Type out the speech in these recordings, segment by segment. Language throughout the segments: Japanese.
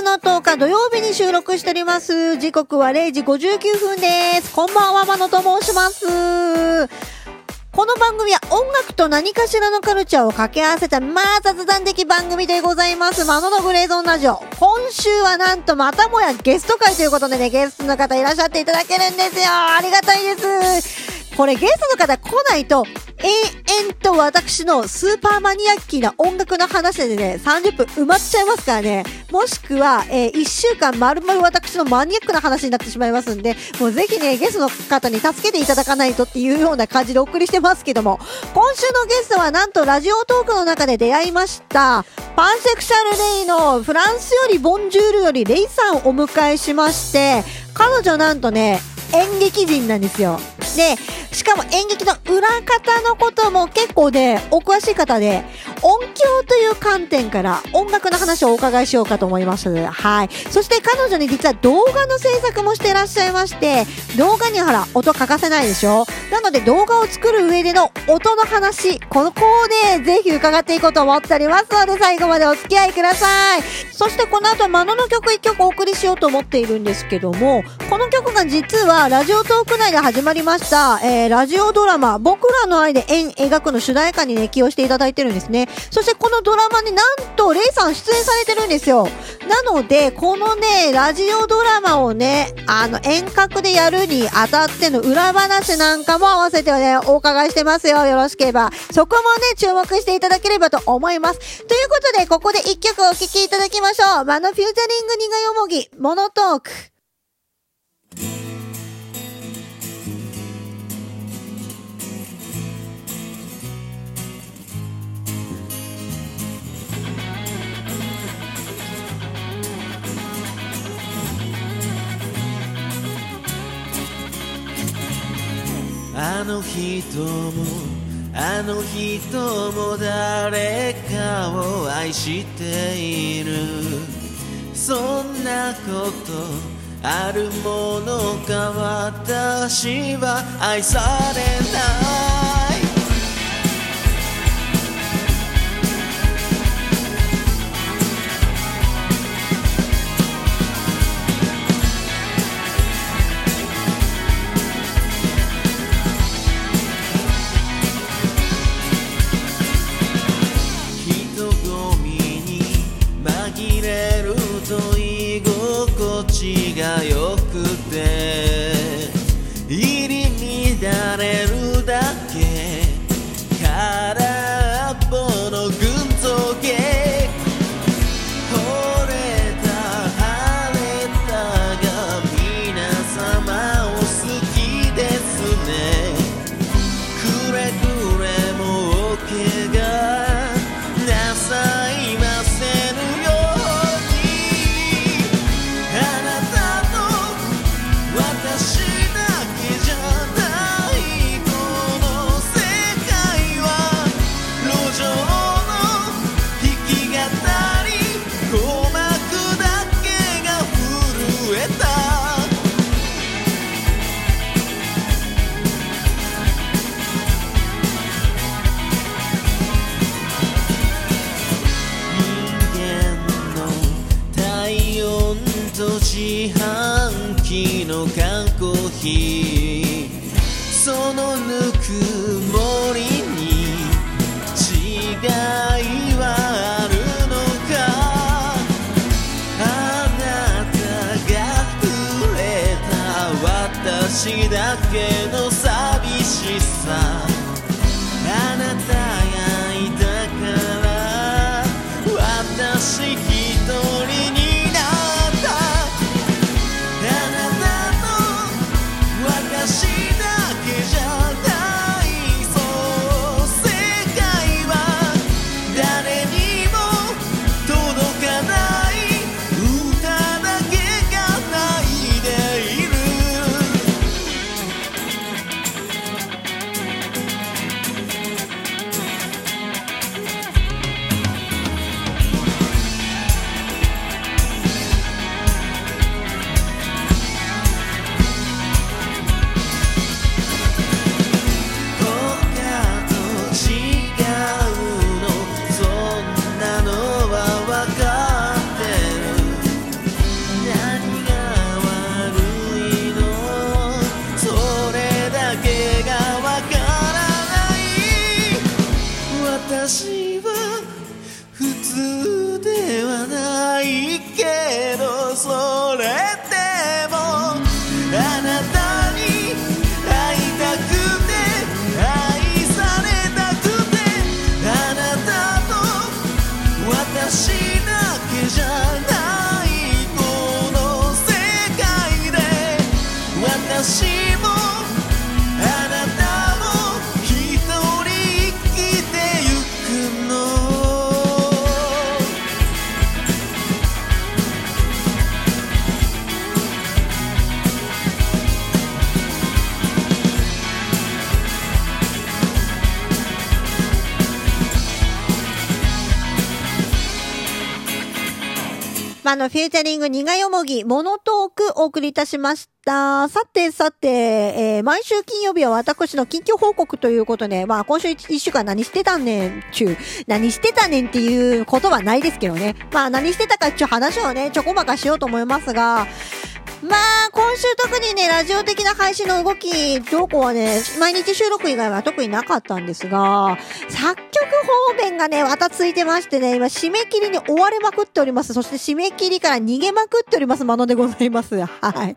の10日土曜日に収録しております。時刻は0時59分です。こんばんは、まのと申します。この番組は音楽と何かしらのカルチャーを掛け合わせた、まあ雑談的番組でございます。マノのグレーゾーンラジオ。今週はなんとまたもやゲスト会ということでね、ゲストの方いらっしゃっていただけるんですよ。ありがたいです。これゲストの方来ないと、永遠と私のスーパーマニアッキーな音楽の話でね、30分埋まっちゃいますからね。もしくは、えー1週間丸々私のマニアックな話になってしまいますんで、もうぜひね、ゲストの方に助けていただかないとっていうような感じでお送りしてますけども、今週のゲストはなんとラジオトークの中で出会いました。パンセクシャルレイのフランスよりボンジュールよりレイさんをお迎えしまして、彼女なんとね、演劇人なんですよ。で、しかも演劇の裏方のことも結構ね、お詳しい方で、音響という観点から音楽の話をお伺いしようかと思いました、はい。そして彼女に実は動画の制作もしてらっしゃいまして、動画にはほら、音欠かせないでしょ？なので動画を作る上での音の話、このこでぜひ伺っていこうと思っておりますので、最後までお付き合いください。そしてこの後、マノの曲1曲お送りしようと思っているんですけども、この曲が実はラジオトーク内で始まりました、えー、ラジオドラマ、僕らの愛で縁描くの主題歌にね、起用していただいてるんですね。そしてこのドラマになんと、レイさん出演されてるんですよ。なので、このね、ラジオドラマをね、あの、遠隔でやるにあたっての裏話なんかも合わせてね、お伺いしてますよ。よろしければ。そこもね、注目していただければと思います。ということで、ここで一曲お聴きいただきましょう。マノフューチャリングニガヨモギ、モノトーク。あの人もあの人も誰かを愛している。そんなことあるものか。私は愛されない。のぬくもりに違いはあるのかあなたが触れた私だけの寂しさあなたがいたから私一人まあ、の、フューチャリング苦よもぎ、モノトークお送りいたしました。さてさて、えー毎週金曜日は私の近況報告ということで、まあ、今週一週間何してたんねん、ちゅう、何してたねんっていうことはないですけどね。まあ、何してたかっちゅう話をね、ちょこまかしようと思いますが、まあ、今週特にね、ラジオ的な配信の動き、どうこはね、毎日収録以外は特になかったんですが、作曲方面がね、またついてましてね、今締め切りに追われまくっております。そして締め切りから逃げまくっておりますものでございます。はい。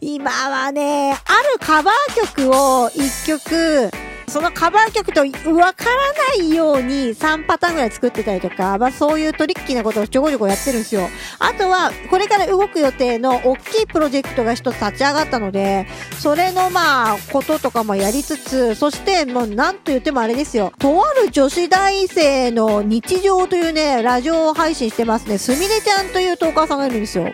今はね、あるカバー曲を一曲、そのカバー曲とわからないように3パターンぐらい作ってたりとか、まあそういうトリッキーなことをちょこちょこやってるんですよ。あとは、これから動く予定の大きいプロジェクトが一つ立ち上がったので、それのまあ、こととかもやりつつ、そしてもうなんと言ってもあれですよ。とある女子大生の日常というね、ラジオを配信してますね。すみれちゃんというトーカーさんがいるんですよ。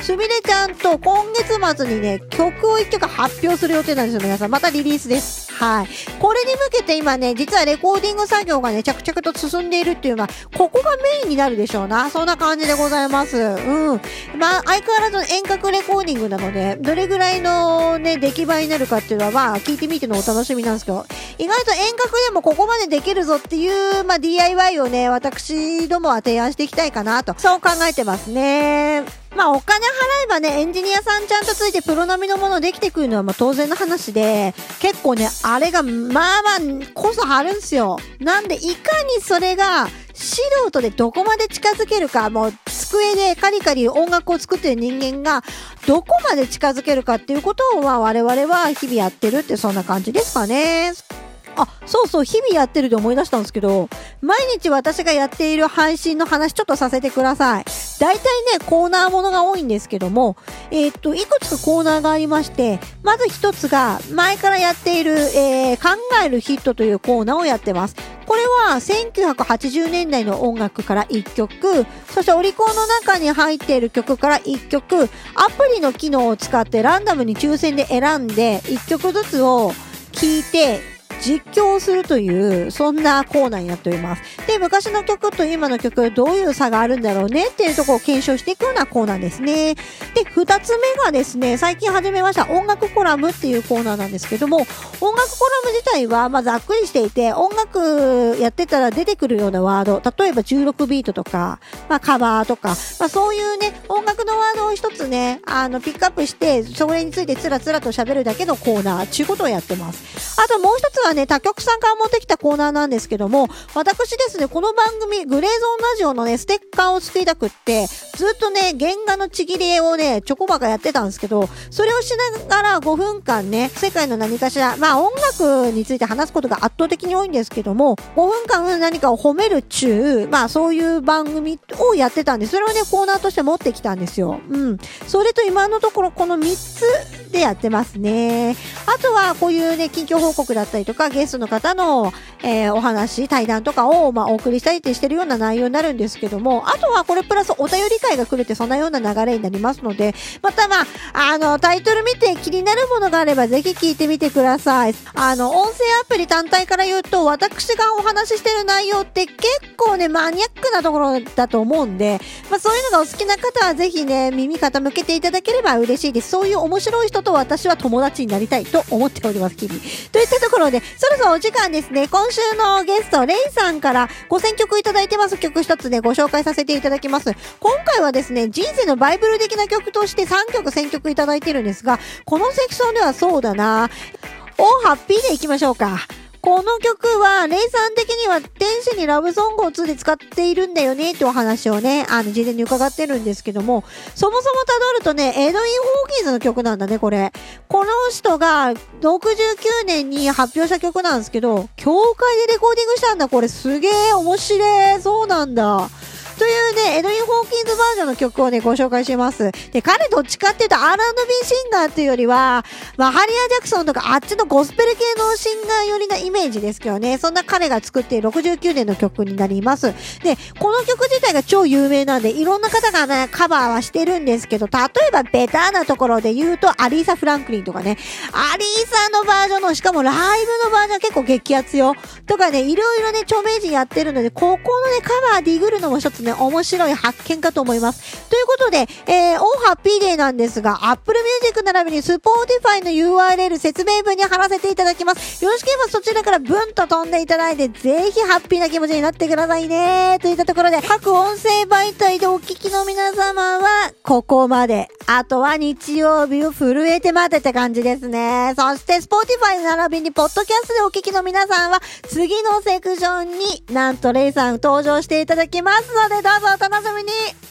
すみれちゃんと今月末にね、曲を一曲発表する予定なんですよ、皆さん。またリリースです。はい。これに向けて今ね、実はレコーディング作業がね、着々と進んでいるっていうのは、ここがメインになるでしょうな。そんな感じでございます。うん。まあ、相変わらず遠隔レコーディングなので、どれぐらいのね、出来栄えになるかっていうのは、まあ、聞いてみてのお楽しみなんですけど、意外と遠隔でもここまでできるぞっていう、まあ、DIY をね、私どもは提案していきたいかなと、そう考えてますね。まあお金払えばね、エンジニアさんちゃんとついてプロ並みのものできてくるのはまあ当然の話で、結構ね、あれがまあまあ、こそ張るんすよ。なんで、いかにそれが素人でどこまで近づけるか、もう机でカリカリ音楽を作ってる人間がどこまで近づけるかっていうことをまあ我々は日々やってるってそんな感じですかね。あ、そうそう、日々やってるで思い出したんですけど、毎日私がやっている配信の話ちょっとさせてください。大体ね、コーナーものが多いんですけども、えーっと、いくつかコーナーがありまして、まず一つが、前からやっている、えー、考えるヒットというコーナーをやってます。これは1980年代の音楽から1曲、そしてオリコンの中に入っている曲から1曲、アプリの機能を使ってランダムに抽選で選んで1曲ずつを聴いて実況をするという、そんなコーナーになっております。で、昔の曲と今の曲、どういう差があるんだろうねっていうところを検証していくようなコーナーですね。で、二つ目がですね、最近始めました音楽コラムっていうコーナーなんですけども、音楽コラム自体は、ま、ざっくりしていて、音楽やってたら出てくるようなワード、例えば16ビートとか、まあ、カバーとか、まあ、そういうね、音楽のワードを一つね、あの、ピックアップして、それについてつらつらと喋るだけのコーナー、ちゅうことをやってます。あともう一つはね、他局さんから持ってきたコーナーなんですけども、私ですね、この番組、グレーゾーンラジオのね、ステッカーを作りたくって、ずっとね、原画のちぎり絵をね、ちょこばかやってたんですけど、それをしながら5分間ね、世界の何かしら、まあ音楽について話すことが圧倒的に多いんですけども、5分間何かを褒めるっちゅう、まあそういう番組をやってたんで、それをね、コーナーとして持ってきたんですよ。うん。それと今のところこの3つでやってますね。あとはこういうね、近況報告だったりとか、ゲストの方の、えーお話、対談とかを、まあ、お送りしたりってしてるような内容になるんですけども、あとはこれプラスお便り会が来るってそんなような流れになりますので、またまあ、あの、タイトル見て気になるものがあればぜひ聞いてみてください。あの、音声アプリ単体から言うと、私がお話ししてる内容って結構ね、マニアックなところだと思うんで、まあそういうのがお好きな方はぜひね、耳傾けていただければ嬉しいです。そういう面白い人と私は友達になりたいと思っております、日々。といったところで、そろそろお時間ですね。今週のゲスト、レイさんからご選曲いただいてます曲一つね、ご紹介させていただきます。今回はですね、人生のバイブル的な曲として3曲選曲いただいてるんですが、このセクションではそうだな、おハッピーでいきましょうか。この曲は、レイさん的には天使にラブソングを2で使っているんだよねってお話をね、あの、事前に伺ってるんですけども、そもそも辿るとね、エドイン・ホーキンズの曲なんだね、これ。この人が69年に発表した曲なんですけど、教会でレコーディングしたんだ、これすげえ面白い。そうなんだ。というね、エドウィン・ホーキンズバージョンの曲をね、ご紹介します。で、彼どっちかっていうと R&B シンガーっていうよりは、まあ、ハリア・ジャクソンとかあっちのゴスペル系のシンガー寄りなイメージですけどね、そんな彼が作っている69年の曲になります。で、この曲自体が超有名なんで、いろんな方がね、カバーはしてるんですけど、例えばベタなところで言うと、アリーサ・フランクリンとかね、アリーサのバージョンの、しかもライブのバージョン結構激アツよ。とかね、いろいろね、著名人やってるので、ここのね、カバーディグるのも一つね、面白い発見かと思います。ということで、えー、 Oh Happy Day なんですが、Apple Music 並びに Spotify の URL 説明文に貼らせていただきます。よろしければそちらからブンと飛んでいただいて、ぜひハッピーな気持ちになってくださいね。といったところで、各音声媒体でお聞きの皆様は、ここまで。あとは日曜日を震えて待てって感じですね。そして、Spotify 並びに、ポッドキャストでお聞きの皆さんは、次のセクションになんとレイさん登場していただきますので、どうぞお楽しみに